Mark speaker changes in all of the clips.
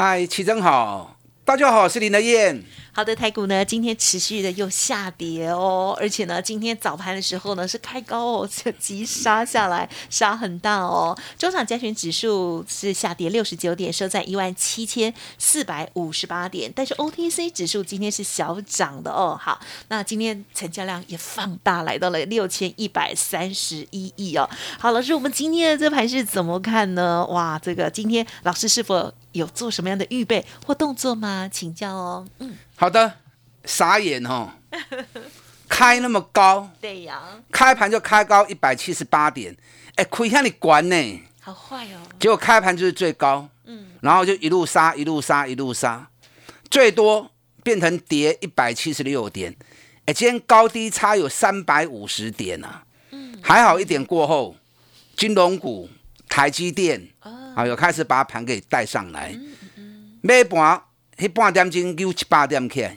Speaker 1: 嗨，齐真好，大家好，我是林德燕。
Speaker 2: 好的，台股呢今天持续的又下跌哦，而且呢今天早盘的时候呢是开高哦，就急杀下来，杀很大哦。中场加权指数是下跌六十九点，收在一万七千四百五十八点，但是 OTC 指数今天是小涨的哦。好，那今天成交量也放大，来到了六千一百三十一亿哦。好，老师，我们今天的这盘是怎么看呢？哇，这个今天老师是否有做什么样的预备或动作吗？请教哦。
Speaker 1: 嗯。好的，傻眼哦，开那么高，
Speaker 2: 对呀，
Speaker 1: 开盘就开高一百七十八点，哎，亏下你管呢，
Speaker 2: 好坏哦，
Speaker 1: 结果开盘就是最高，嗯，然后就一路杀，一路杀，一路杀，最多变成跌一百七十六点，哎，今天高低差有三百五十点啊，嗯，还好一点过后，金融股、台积电啊，有开始把盘给带上来，嗯嗯，尾盘。一半点钟又七八点起来，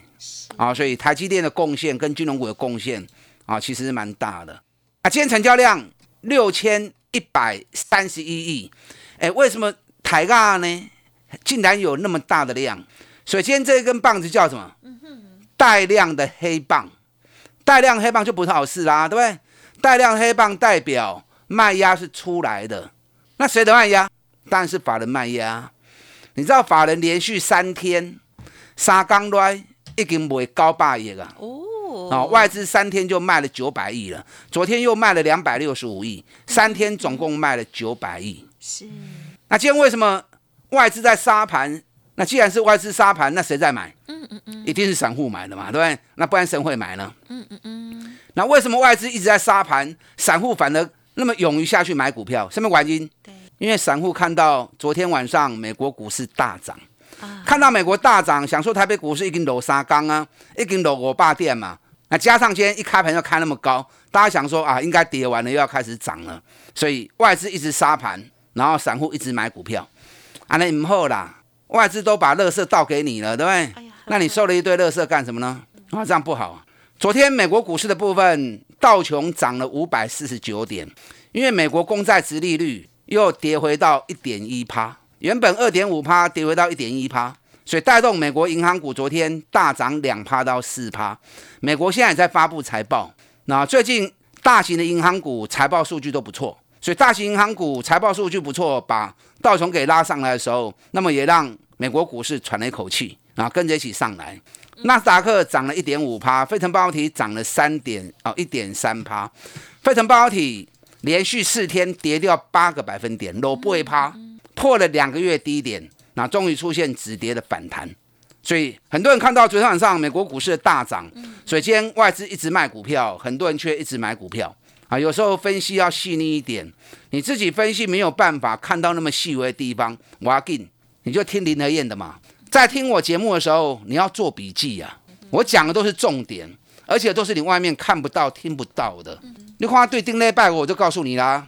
Speaker 1: 啊，所以台积电的贡献跟金融股的贡献啊，其实是蛮大的。啊，今天成交量六千一百三十一亿，哎，为什么台大呢？竟然有那么大的量？所以今天这根棒子叫什么？带量的黑棒，带量黑棒就不是好事啦，对不对？带量黑棒代表卖压是出来的，那谁的卖压？当然是法人卖压。你知道法人连续三天三刚来已经卖高百亿了哦，啊，外资三天就卖了九百亿了，昨天又卖了两百六十五亿，三天总共卖了九百亿。是，那今天为什么外资在杀盘？那既然是外资杀盘，那谁在买？嗯嗯嗯，一定是散户买的嘛，对不对？那不然谁会买呢？嗯嗯嗯。那为什么外资一直在杀盘，散户反而那么勇于下去买股票？什么原因？对。因为散户看到昨天晚上美国股市大涨，看到美国大涨，想说台北股市已经落沙缸啊，已经落五百点嘛。那加上今天一开盘就开那么高，大家想说啊，应该跌完了又要开始涨了，所以外资一直杀盘，然后散户一直买股票。啊，那唔好啦，外资都把垃圾倒给你了，对不对？那你收了一堆垃圾干什么呢？啊，这样不好。昨天美国股市的部分，道琼涨了五百四十九点，因为美国公债值利率。又跌回到一点一趴，原本二点五趴跌回到一点一趴，所以带动美国银行股昨天大涨两趴到四趴。美国现在也在发布财报，那最近大型的银行股财报数据都不错，所以大型银行股财报数据不错，把道琼给拉上来的时候，那么也让美国股市喘了一口气，然后跟着一起上来。纳斯达克涨了一点五趴，费城半导体涨了三点哦一点三趴，费城半导体。连续四天跌掉八个百分点，裸不会趴，破了两个月低点，那终于出现止跌的反弹。所以很多人看到昨天晚上美国股市的大涨，所以今天外资一直卖股票，很多人却一直买股票啊。有时候分析要细腻一点，你自己分析没有办法看到那么细微的地方，我要进，你就听林和燕的嘛。在听我节目的时候，你要做笔记呀，我讲的都是重点，而且都是你外面看不到、听不到的。你看对丁礼拜，我就告诉你啦。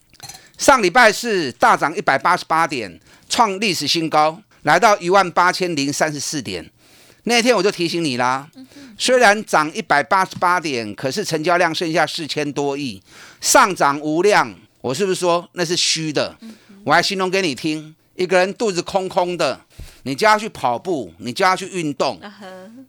Speaker 1: 上礼拜是大涨一百八十八点，创历史新高，来到一万八千零三十四点。那天我就提醒你啦，虽然涨一百八十八点，可是成交量剩下四千多亿，上涨无量。我是不是说那是虚的？我还形容给你听，一个人肚子空空的，你叫他去跑步，你叫他去运动，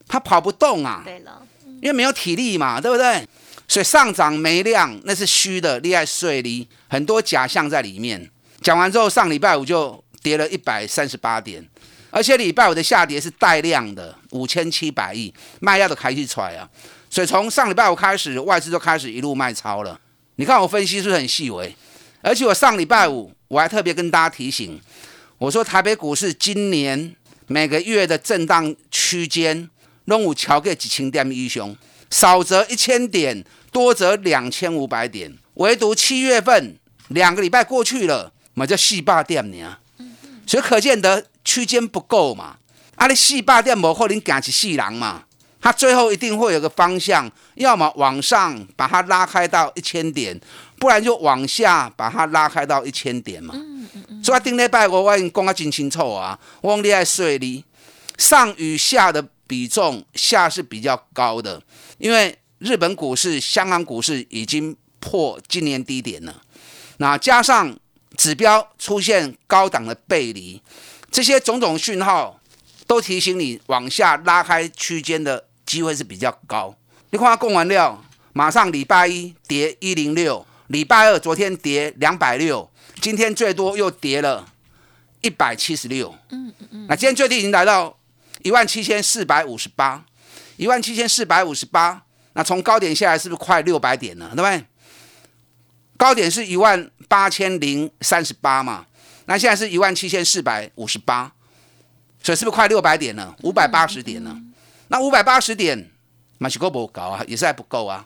Speaker 1: 他跑不动啊。对了，因为没有体力嘛，对不对？所以上涨没量，那是虚的，利害税利，很多假象在里面。讲完之后，上礼拜五就跌了一百三十八点，而且礼拜五的下跌是带量的，五千七百亿卖压都开始出来啊。所以从上礼拜五开始，外资就开始一路卖超了。你看我分析是不是很细微？而且我上礼拜五我还特别跟大家提醒，我说台北股市今年每个月的震荡区间，拢有超过几千点以上。少则一千点，多则两千五百点。唯独七月份两个礼拜过去了，嘛叫四霸店呢。所以可见得区间不够嘛，啊，你四百点无可能行一世人嘛，它最后一定会有个方向，要么往上把它拉开到一千点，不然就往下把它拉开到一千点嘛。所以顶礼拜我我已经讲得真清楚啊，我讲你爱税率上与下的比重，下是比较高的，因为日本股市、香港股市已经破今年低点了，那加上指标出现高档的背离，这些种种讯号都提醒你往下拉开区间的机会是比较高。你看它供完料，马上礼拜一跌一零六，礼拜二昨天跌两百六。今天最多又跌了一百七十六，嗯嗯嗯，那今天最低已经来到一万七千四百五十八，一万七千四百五十八，那从高点下来是不是快六百点了？对不对？高点是一万八千零三十八嘛，那现在是一万七千四百五十八，所以是不是快六百点了？五百八十点了？那五百八十点，马西够不高啊？也是还不够啊，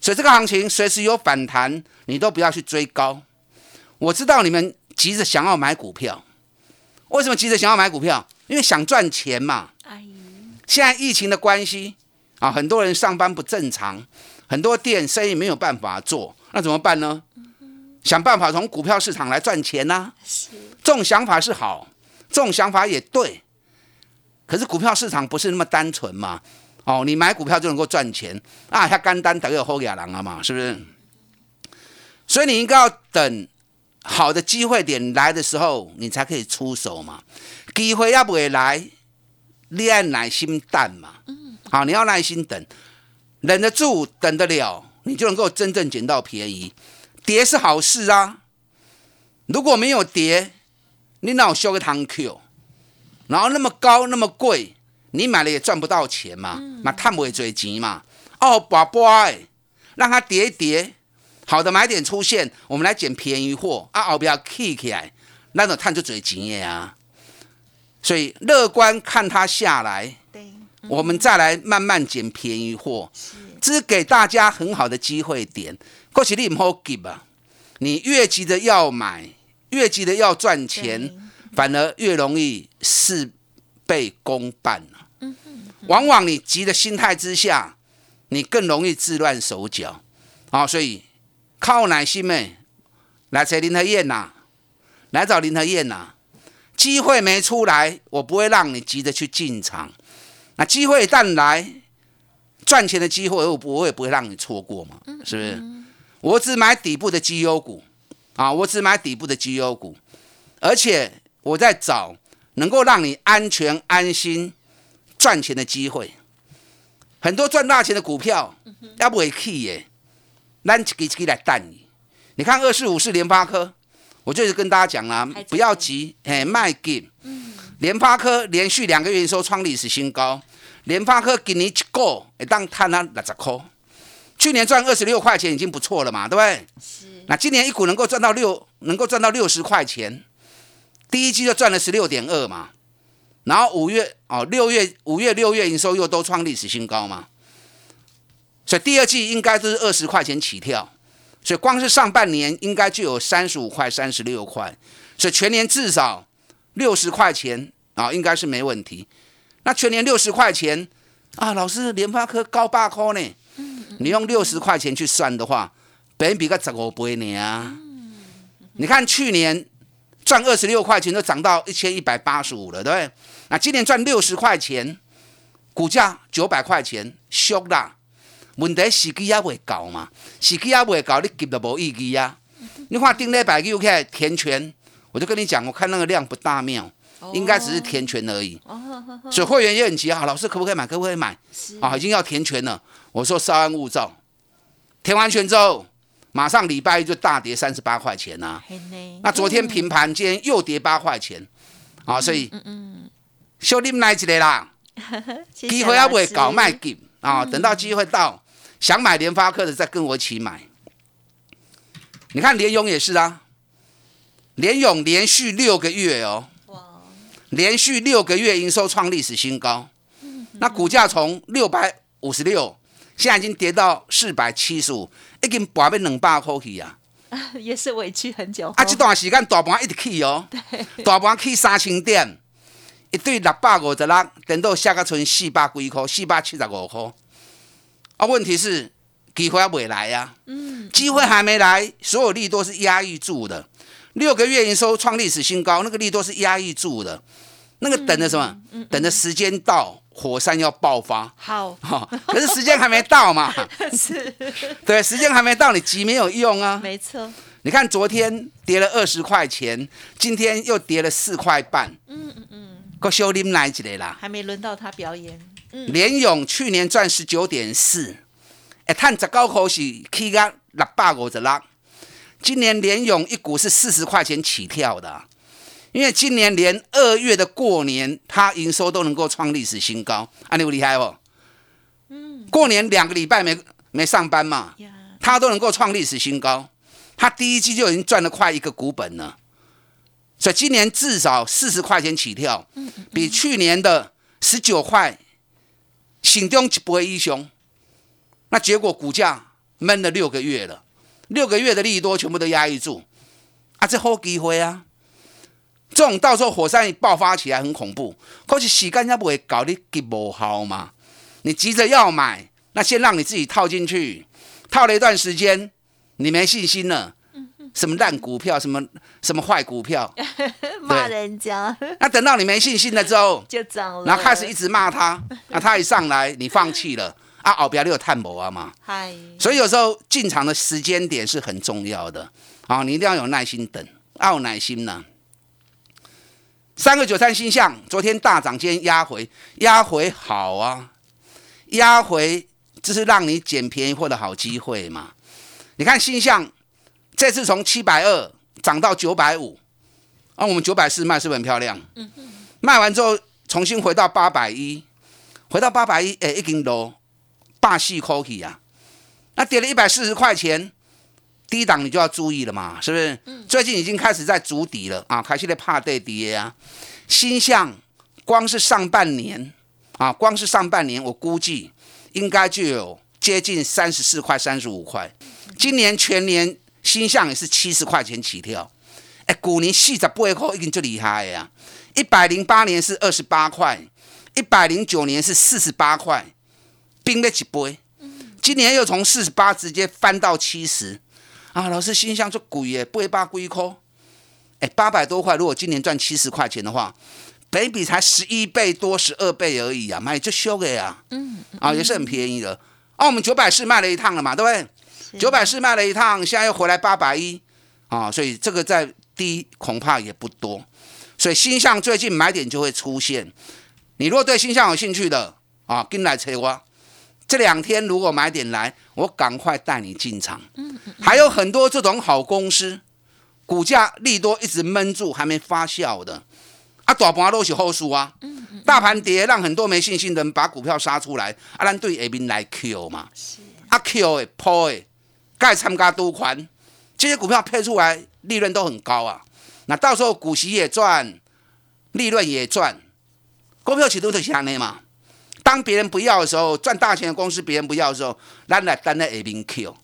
Speaker 1: 所以这个行情随时有反弹，你都不要去追高。我知道你们急着想要买股票，为什么急着想要买股票？因为想赚钱嘛。现在疫情的关系啊，很多人上班不正常，很多店生意没有办法做，那怎么办呢？想办法从股票市场来赚钱呐。这种想法是好，这种想法也对。可是股票市场不是那么单纯嘛。哦，你买股票就能够赚钱啊？他干单等于后亚郎了嘛？是不是？所以你应该要等。好的机会点来的时候，你才可以出手嘛。机会要不会来，你要耐心等嘛。嗯，好，你要耐心等，忍得住，等得了，你就能够真正捡到便宜。跌是好事啊。如果没有跌，你哪有修个堂 Q？然后那么高那么贵，你买了也赚不到钱嘛。那探不会追钱嘛。哦，宝贝，让它跌一跌。好的买点出现，我们来捡便宜货啊！后不要 k 起来，那种探就最钱的啊。所以乐观看它下来，对，我们再来慢慢捡便宜货，这是给大家很好的机会点。过去你唔好急啊，你越急着要买，越急着要赚钱，反而越容易事倍功半嗯往往你急的心态之下，你更容易自乱手脚啊！所以。靠耐心妹，来找林和燕呐，来找林和燕呐。机会没出来，我不会让你急着去进场。那机会一旦来，赚钱的机会，我我也不会让你错过嘛，是不是？我只买底部的绩优股啊，我只买底部的绩优股，而且我在找能够让你安全安心赚钱的机会。很多赚大钱的股票，要不会 key 耶。咱一支一支来带你，你看二四五是联发科，我就是跟大家讲啦，不要急，哎，卖给。联发科连续两个月营收创历史新高，联发科今年一个会当赚啊六十块，去年赚二十六块钱已经不错了嘛，对不对？是。那今年一股能够赚到六，能够赚到六十块钱，第一季就赚了十六点二嘛，然后五月哦，六月、五月、六月营收又都创历史新高嘛。所以第二季应该都是二十块钱起跳，所以光是上半年应该就有三十五块、三十六块，所以全年至少六十块钱啊，应该是没问题。那全年六十块钱啊，老师联发科高八块呢？你用六十块钱去算的话，本比个十五倍呢啊！你看去年赚二十六块钱，都涨到一千一百八十五了，对不对？那今年赚六十块钱，股价九百块钱，凶啦！问题时机也未到嘛，时机也未到，你急都无意义啊！你看顶礼拜又起来填权，我就跟你讲，我看那个量不大妙，应该只是填权而已。所以会员也很急啊，老师可不可以买？可不可以买？啊，已经要填权了。我说稍安勿躁，填完权之后，马上礼拜一就大跌三十八块钱呐。那昨天平盘，今天又跌八块钱啊，所以嗯小你们来一个啦，机会也未搞卖急啊，等到机会到。想买联发科的，再跟我一起买。你看联勇也是啊，联勇连续六个月哦，连续六个月营收创历史新高。那股价从六百五十六，现在已经跌到四百七十五，已经拔被两百块去啊。
Speaker 2: 也是委屈很久。
Speaker 1: 啊，这段时间大盘一直去哦，大盘去三千点，一对六百五十六，等到下个存四百几块，四百七十五块。啊，问题是机会还没来呀、嗯，机会还没来，所有利多是压抑住的。六个月营收创历史新高，那个利多是压抑住的，那个等着什么？等着时间到，火山要爆发。
Speaker 2: 好，
Speaker 1: 哈、可是时间还没到嘛，
Speaker 2: 是
Speaker 1: 对，时间还没到，你急没有用啊。
Speaker 2: 没错，
Speaker 1: 你看昨天跌了二十块钱，今天又跌了四块半，
Speaker 2: 嗯嗯嗯，
Speaker 1: 够修林来一个啦。
Speaker 2: 还没轮到他表演，嗯，
Speaker 1: 联勇去年赚十九点四，哎，探十九口是起个六百五十六。今年联勇一股是四十块钱起跳的啊、因为今年连二月的过年，它营收都能够创历史新高，啊，你有厉害不？嗯，过年两个礼拜没没上班嘛，
Speaker 2: 呀，
Speaker 1: 它都能够创历史新高，它第一季就已经赚了快一个股本了，所以今年至少四十块钱起跳，比去年的十九块，心中一倍以上。那结果股价闷了六个月了，六个月的利多全部都压抑住，啊，这好机会啊！这种到时候火山一爆发起来很恐怖，可是时间也不会搞你急无效嘛。你急着要买，那先让你自己套进去，套了一段时间，你没信心了，什么烂股票，什么什么坏股票，
Speaker 2: 骂人家。
Speaker 1: 那等到你没信心了之后，
Speaker 2: 就涨了，
Speaker 1: 然后开始一直骂他，那 他一上来你放弃了，啊，后边你有探博啊嘛，
Speaker 2: 嗨，
Speaker 1: 所以有时候进场的时间点是很重要的。啊，你一定要有耐心等，要有耐心呢、三个九三星象昨天大涨，今天压回，压回好啊，压回这是让你捡便宜货的好机会嘛。你看星象这次从七百二涨到九百五，啊，我们九百四卖是不是很漂亮？嗯卖完之后重新回到八百一，回到八百一，哎，已经落霸气 cookie 啊，那跌了一百四十块钱，低档你就要注意了嘛，是不是？最近已经开始在筑底了啊，开始在怕对跌啊。新向光是上半年啊，光是上半年我估计应该就有接近三十四块、三十五块。今年全年新向也是七十块钱起跳，哎，股年四十八块已经就厉害呀、一百零八年是二十八块，一百零九年是四十八块，冰了几杯。今年又从四十八直接翻到七十啊！老师心想说贵耶，八百几块，哎，八百多块，如果今年赚七十块钱的话，北比才十一倍多，十二倍而已啊，买就修的呀，嗯，啊，也是很便宜的。啊，我们九百四卖了一趟了嘛，对不对？九百四卖了一趟，现在又回来八百一，啊，所以这个在低恐怕也不多，所以新向最近买点就会出现。你如果对新向有兴趣的啊，跟来催我。这两天如果买点来，我赶快带你进场。还有很多这种好公司，股价利多一直闷住，还没发酵的，啊，大盘都是后数啊。大盘跌，让很多没信心的人把股票杀出来，啊，咱对下面来 Q 嘛，啊 Q 的抛的，该参加多款，这些股票配出来利润都很高啊。那到时候股息也赚，利润也赚，股票起都是这样嘛。当别人不要的时候，赚大钱的公司别人不要的时候，咱来单在 A 边 Q。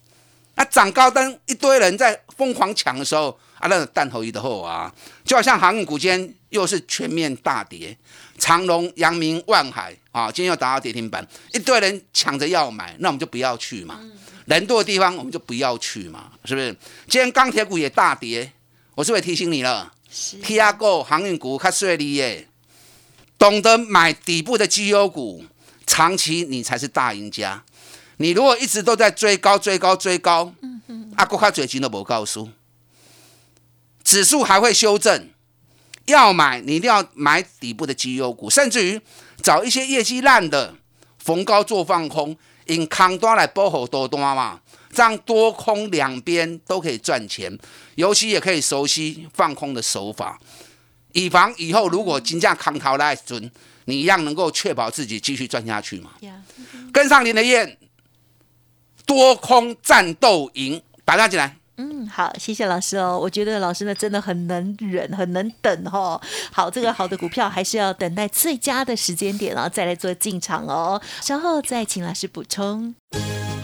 Speaker 1: 那涨高灯一堆人在疯狂抢的时候，啊，那弹头一的后啊，就好像航运股今天又是全面大跌，长隆、阳明、万海啊，今天又达到跌停板，一堆人抢着要买，那我们就不要去嘛。人多的地方我们就不要去嘛，是不是？今天钢铁股也大跌，我是不是提醒你了？
Speaker 2: 是
Speaker 1: T R Go 航运股较顺利耶，懂得买底部的绩优股，长期你才是大赢家。你如果一直都在追高、追高、追高，阿，国卡嘴钱都不告诉，指数还会修正。要买，你一定要买底部的绩优股，甚至于找一些业绩烂的，逢高做放空，用空单来保护多单嘛，这样多空两边都可以赚钱，尤其也可以熟悉放空的手法，以防以后如果金价扛逃来准，你一样能够确保自己继续赚下去嘛。
Speaker 2: 呀，
Speaker 1: 跟上您的燕，多空战斗营，打家进来。
Speaker 2: 嗯，好，谢谢老师哦。我觉得老师呢真的很能忍，很能等哦。好，这个好的股票还是要等待最佳的时间点然后再来做进场哦。稍后再请老师补充。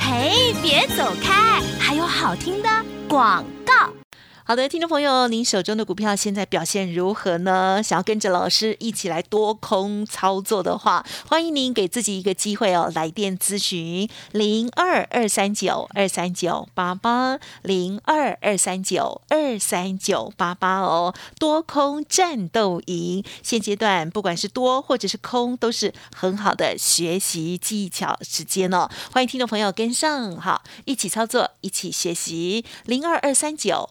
Speaker 3: 嘿，别走开，还有好听的广告。
Speaker 2: 好的，听众朋友，您手中的股票现在表现如何呢？想要跟着老师一起来多空操作的话，欢迎您给自己一个机会哦，来电咨询零二二三九二三九八八零二二三九二三九八八哦，多空战斗营，现阶段不管是多或者是空，都是很好的学习技巧时间哦。欢迎听众朋友跟上，好，一起操作，一起学习零二二三九。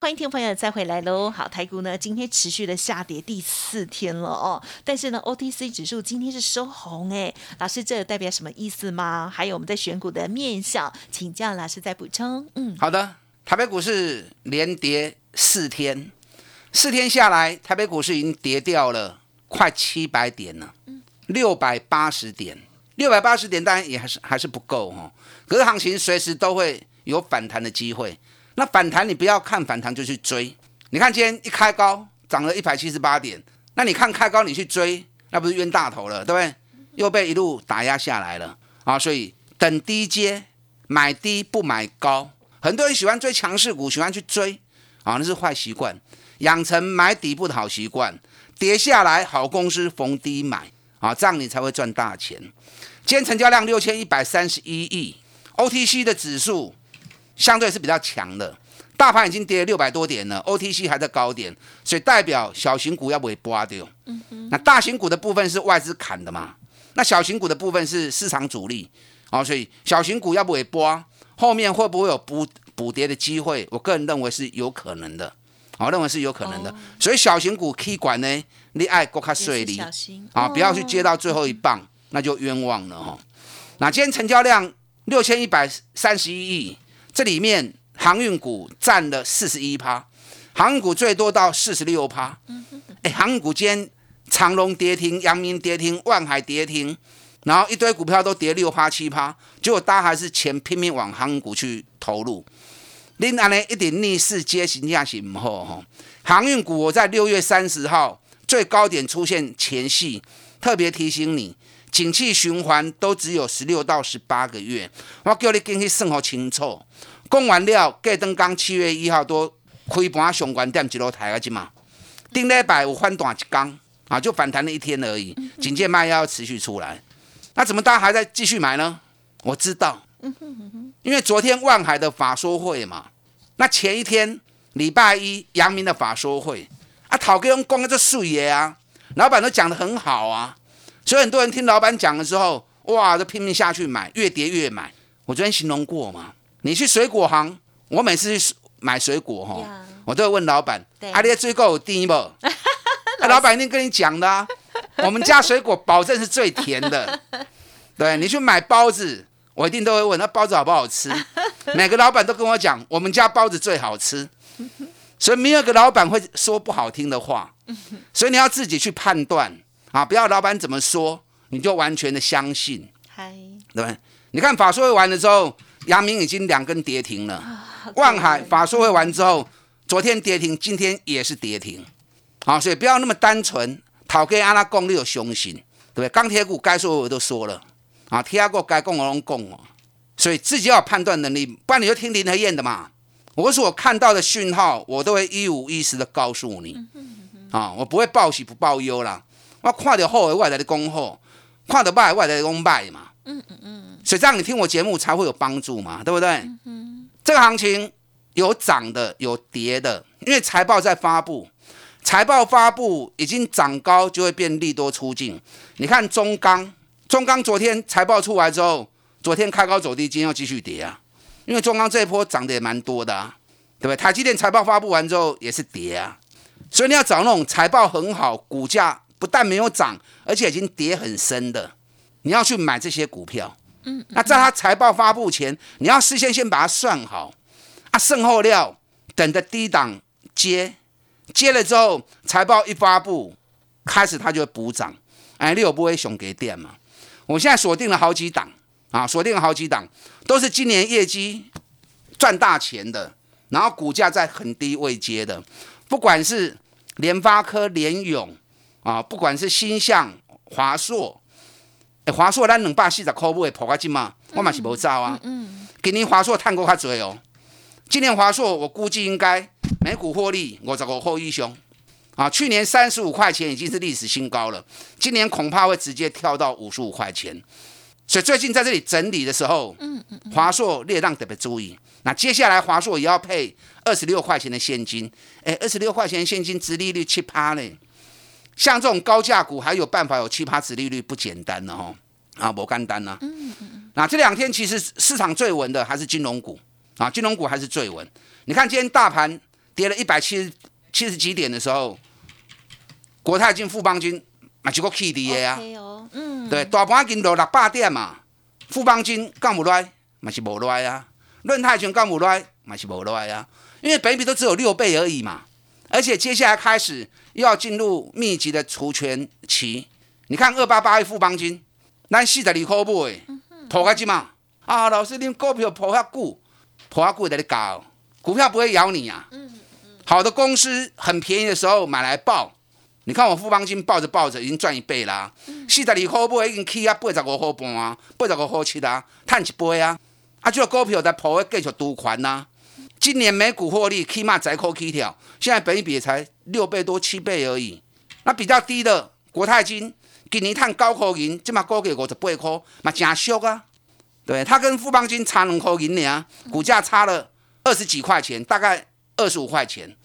Speaker 2: 欢迎听众朋友再回来喽！好，台股呢今天持续的下跌第四天了哦，但是呢 OTC 指数今天是收红哎，老师这代表什么意思吗？还有我们在选股的面向，请教老师再补充。
Speaker 1: 嗯，好的，台北股市连跌四天，四天下来，台北股市已经跌掉了快七百点了，六百八十点，六百八十点当然也还是还是不够哈，可是行情随时都会有反弹的机会。那反弹你不要看反弹就去追，你看今天一开高涨了一百七十八点，那你看开高你去追，那不是冤大头了，对不对？又被一路打压下来了啊！所以等低阶，买低不买高，很多人喜欢追强势股，喜欢去追啊，那是坏习惯，养成买底部的好习惯，跌下来好公司逢低买啊，这样你才会赚大钱。今天成交量六千一百三十一亿，OTC 的指数。相对是比较强的，大盘已经跌了六百多点了，OTC 还在高点，所以代表小型股要不会刮掉。嗯那大型股的部分是外资砍的嘛？那小型股的部分是市场主力，哦，所以小型股要不会刮，后面会不会有补补跌的机会？我个人认为是有可能的，我认为是有可能的。所以小型股 Key 管呢，你爱国卡税利，啊，不要去接到最后一棒，那就冤枉了哈。那今天成交量六千一百三十一亿。这里面航运股占了四十一趴，航运股最多到四十六趴。哎，航运股今天长隆跌停，阳明跌停，万海跌停，然后一堆股票都跌六趴七趴，结果大家还是钱拼命往航运股去投入。另外呢，一点逆势接行下行唔好哈。航运股我在六月三十号最高点出现前戏，特别提醒你。景气循环都只有十六到十八个月，我叫你进去算好清楚。讲完了，盖登刚七月一号都开盘上关点一路抬下去嘛。顶礼拜有反弹一缸啊，就反弹了一天而已。警戒卖要持续出来，那怎么大家还在继续买呢？我知道，因为昨天万海的法说会嘛，那前一天礼拜一阳明的法说会啊，陶哥用讲的这水爷啊，老板都讲的很好啊。所以很多人听老板讲的时候，哇，就拼命下去买，越跌越买。我昨天形容过嘛，你去水果行，我每次去买水果哈，我都会问老板，阿爹最高有低不？那 老板一定跟你讲的，我们家水果保证是最甜的。对你去买包子，我一定都会问，那包子好不好吃？每个老板都跟我讲，我们家包子最好吃。所以没有个老板会说不好听的话，所以你要自己去判断。啊！不要老板怎么说，你就完全的相信，对不对？你看法说会完了之后，阳明已经两根跌停了。万海法说会完之后，昨天跌停，今天也是跌停。好，所以不要那么单纯。讨给阿拉讲你有雄心，对不对？钢铁股该说我都说了，啊，其他股该供我都供哦。所以自己要有判断能力，不然你就听林和燕的嘛。我所看到的讯号，我都会一五一十的告诉你。啊，我不会报喜不报忧啦。我看到好的，我来的恭候；看到坏，我来的恭拜嘛。嗯嗯嗯。所以这样你听我节目才会有帮助嘛，对不对？嗯。这个行情有涨的，有跌的，因为财报在发布，财报发布已经涨高，就会变利多出尽。你看中钢，中钢昨天财报出来之后，昨天开高走低，今天又继续跌啊，因为中钢这一波涨得也蛮多的啊，对不对？台积电财报发布完之后也是跌啊，所以你要找那种财报很好，股价不但没有涨，而且已经跌很深的，你要去买这些股票。嗯，那在它财报发布前，你要事先先把它算好，啊，剩后料等着低档接，接了之后财报一发布，开始它就会补涨。哎，你有不会熊给电嘛？我现在锁定了好几档啊，锁定了好几档，都是今年业绩赚大钱的，然后股价在很低位接的，不管是联发科、联永啊，不管是新向、华硕。华硕咱两百四十块买，破个金嘛，我嘛是无走啊。嗯今年华硕探过较多哦，今年华硕我估计应该每股获利五十五块以上啊。去年三十五块钱已经是历史新高了，今年恐怕会直接跳到五十五块钱。所以最近在这里整理的时候，嗯嗯华硕列让特别注意。那接下来华硕也要配二十六块钱的现金，哎，二十六块钱现金，殖利率七趴嘞。像这种高价股还有办法有七八子利率不简单的哦，啊，不干单呢。嗯嗯那这两天其实市场最稳的还是金融股啊，金融股还是最稳。你看今天大盘跌了一百七十七十几点的时候，国泰金、富邦金嘛就个 K D A 啊。嗯。对，大盘金落六百点嘛，富邦金干不来嘛是无来啊，润泰全干不来嘛是无来啊，因为本比都只有六倍而已嘛。而且接下来开始又要进入密集的除权期，你看二八八一富邦金，咱四十二块买，破开几嘛？啊，老师，你股票破遐久，破遐久在你搞，股票不会咬你啊。好的公司很便宜的时候买来报，你看我富邦金抱着抱着已经赚一倍啦。四十二块买已经起啊八十五块半啊，八十五块七啊，赚一倍啊。啊，这个股票在破继续赌款呐。今年每股获利起码窄扣起跳，现在本一比才六倍多七倍而已。那比较低的国泰金，今年探高块银，这嘛高给五十八块，嘛真俗啊。对，它跟富邦金差两块银呢，股价差了二十几块钱，大概二十五块钱。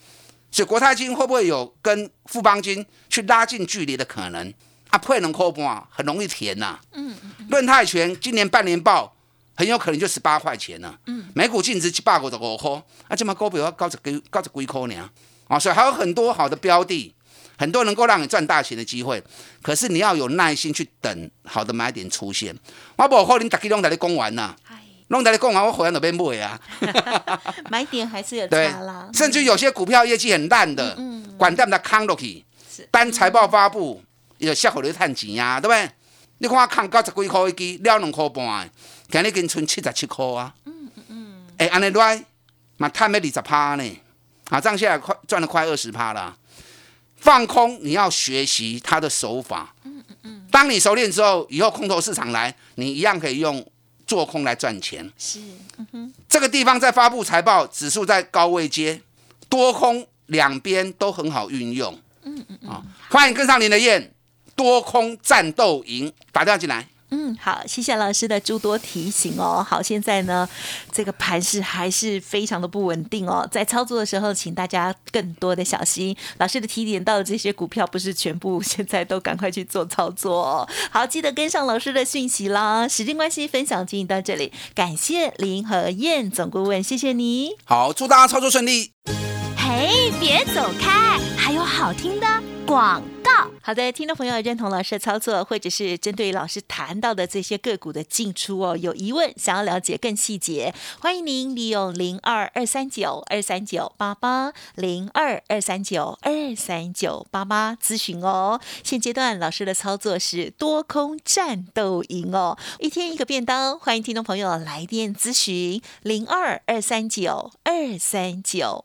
Speaker 1: 所以国泰金会不会有跟富邦金去拉近距离的可能？啊，配两块半，很容易填呐。嗯嗯。润泰全今年半年报。很有可能就十八块钱了，嗯，每股净值七百五十五块，啊，这么高比要高着几高着几块呢？啊，所以还有很多好的标的，很多能够让你赚大钱的机会，可是你要有耐心去等好的买点出现。我不可能大家拢在你讲完呐，拢在你讲完，我回来那边买啊。
Speaker 2: 买点还是有差啦，
Speaker 1: 甚至有些股票业绩很烂的，嗯，管他们的康落去，单财报发布有下回你探钱呀，对不对？你看我看九十几块一支，了两块半。今日跟存七十七块啊，嗯嗯嗯，哎，安尼来嘛，赚了二十趴呢，啊，这样下来快赚了快二十趴了。放空你要学习他的手法，嗯嗯嗯，当你熟练之后，以后空头市场来，你一样可以用做空来赚钱。是，嗯哼，这个地方在发布财报，指数在高位接，多空两边都很好运用。嗯嗯嗯，啊，欢迎跟上您的燕，多空战斗营，打电话进来。
Speaker 2: 嗯，好，谢谢老师的诸多提醒哦。好，现在呢，这个盘势还是非常的不稳定哦。在操作的时候，请大家更多的小心。老师的提点到的这些股票，不是全部，现在都赶快去做操作。好，记得跟上老师的讯息啦。时间关系，分享进行到这里，感谢林和燕总顾问，谢谢你。
Speaker 1: 好，祝大家操作顺利。
Speaker 3: 哎，别走开，还有好听的广告。
Speaker 2: 好的，听众朋友认同老师的操作，或者是针对老师谈到的这些个股的进出哦，有疑问想要了解更细节，欢迎您利用零二二三九二三九八八零二二三九二三九八八咨询哦。现阶段老师的操作是多空战斗营哦，一天一个便当，欢迎听众朋友来电咨询零二二三九二三九